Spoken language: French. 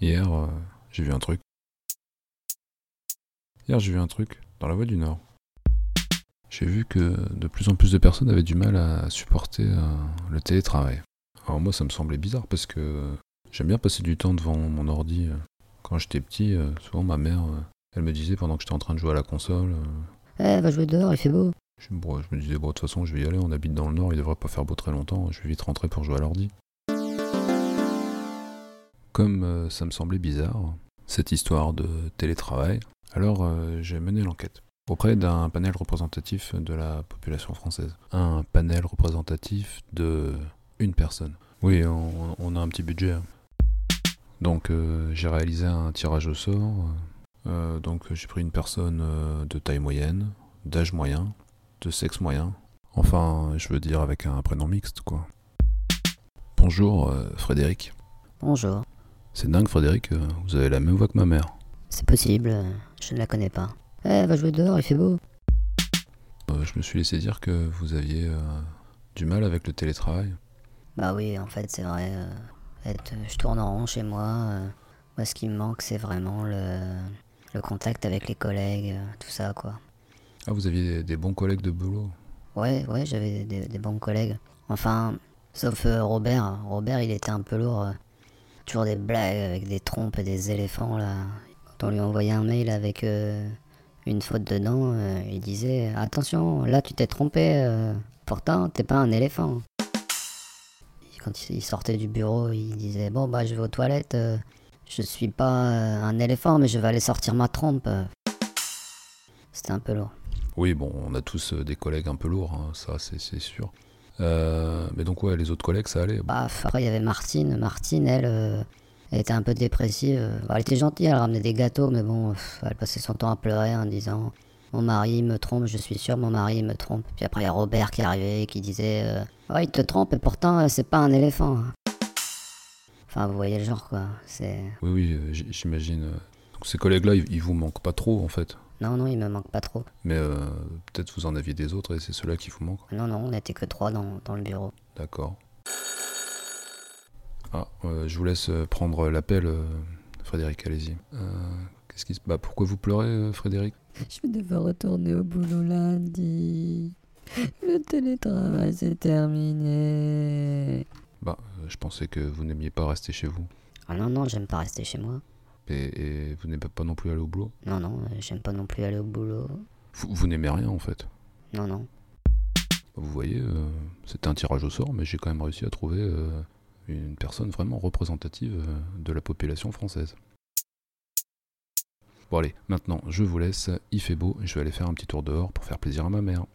Hier, euh, j'ai vu un truc. Hier, j'ai vu un truc dans la voie du Nord. J'ai vu que de plus en plus de personnes avaient du mal à supporter euh, le télétravail. Alors moi, ça me semblait bizarre parce que j'aime bien passer du temps devant mon ordi. Quand j'étais petit, euh, souvent ma mère, euh, elle me disait pendant que j'étais en train de jouer à la console, euh, Eh, va jouer dehors, il fait beau. je, bon, je me disais, bon, de toute façon, je vais y aller, on habite dans le Nord, il devrait pas faire beau très longtemps, je vais vite rentrer pour jouer à l'ordi. Comme euh, ça me semblait bizarre, cette histoire de télétravail, alors euh, j'ai mené l'enquête auprès d'un panel représentatif de la population française. Un panel représentatif de une personne. Oui, on, a un petit budget. hein. Donc euh, j'ai réalisé un tirage au sort. Donc j'ai pris une personne de taille moyenne, d'âge moyen, de sexe moyen. Enfin, je veux dire avec un prénom mixte, quoi. Bonjour, Frédéric. Bonjour. C'est dingue, Frédéric, euh, vous avez la même voix que ma mère. C'est possible, je ne la connais pas. Eh, va jouer dehors, il fait beau. Euh, je me suis laissé dire que vous aviez euh, du mal avec le télétravail. Bah oui, en fait, c'est vrai. euh, je tourne en rond chez moi. moi, ce qui me manque, c'est vraiment le, le contact avec les collègues, tout ça, quoi. Ah, vous aviez des, des bons collègues de boulot. Ouais, ouais, j'avais des, des bons collègues. Enfin, sauf Robert. Robert, il était un peu lourd. Toujours des blagues avec des trompes et des éléphants, là. Quand on lui envoyait un mail avec euh, une faute dedans, euh, il disait Attention, là, tu t'es trompé. euh, pourtant, t'es pas un éléphant. Quand il sortait du bureau, il disait Bon, bah, je vais aux toilettes. je suis pas un éléphant, mais je vais aller sortir ma trompe. C'était un peu lourd. Oui, bon, on a tous des collègues un peu lourds, hein, ça c'est sûr. Euh, mais donc, ouais, les autres collègues, ça allait. Bah, après, il y avait Martine. Martine, elle, euh, elle était un peu dépressive. Bah, elle était gentille, elle ramenait des gâteaux, mais bon, elle passait son temps à pleurer en disant Mon mari me trompe, je suis sûr, mon mari me trompe. Puis après, il y a Robert qui arrivait et qui disait euh, Ouais, il te trompe et pourtant, euh, c'est pas un éléphant. Enfin, vous voyez le genre, quoi. C'est. Oui, oui, euh, j'imagine. Donc, ces collègues-là, ils, ils vous manquent pas trop, en fait. Non, non, il me manque pas trop. Mais euh, peut-être vous en aviez des autres et c'est ceux-là qui vous manquent. Non, non, on n'était que trois dans, dans le bureau. D'accord. Ah, euh, je vous laisse euh, prendre l'appel, euh, Frédéric, allez-y. Euh, Qu'est-ce qui se... Bah, pourquoi vous pleurez, euh, Frédéric? Je vais devoir retourner au boulot lundi. Le télétravail, c'est terminé. Bah, je pensais que vous n'aimiez pas rester chez vous. Ah non, non, j'aime pas rester chez moi. Et, et vous n'aimez pas non plus aller au boulot. Non, non, euh, j'aime pas non plus aller au boulot. Vous, vous n'aimez rien, en fait. Non, non. Vous voyez, euh, c'était un tirage au sort, mais j'ai quand même réussi à trouver euh, une personne vraiment représentative de la population française. Bon allez, maintenant je vous laisse, il fait beau, je vais aller faire un petit tour dehors pour faire plaisir à ma mère.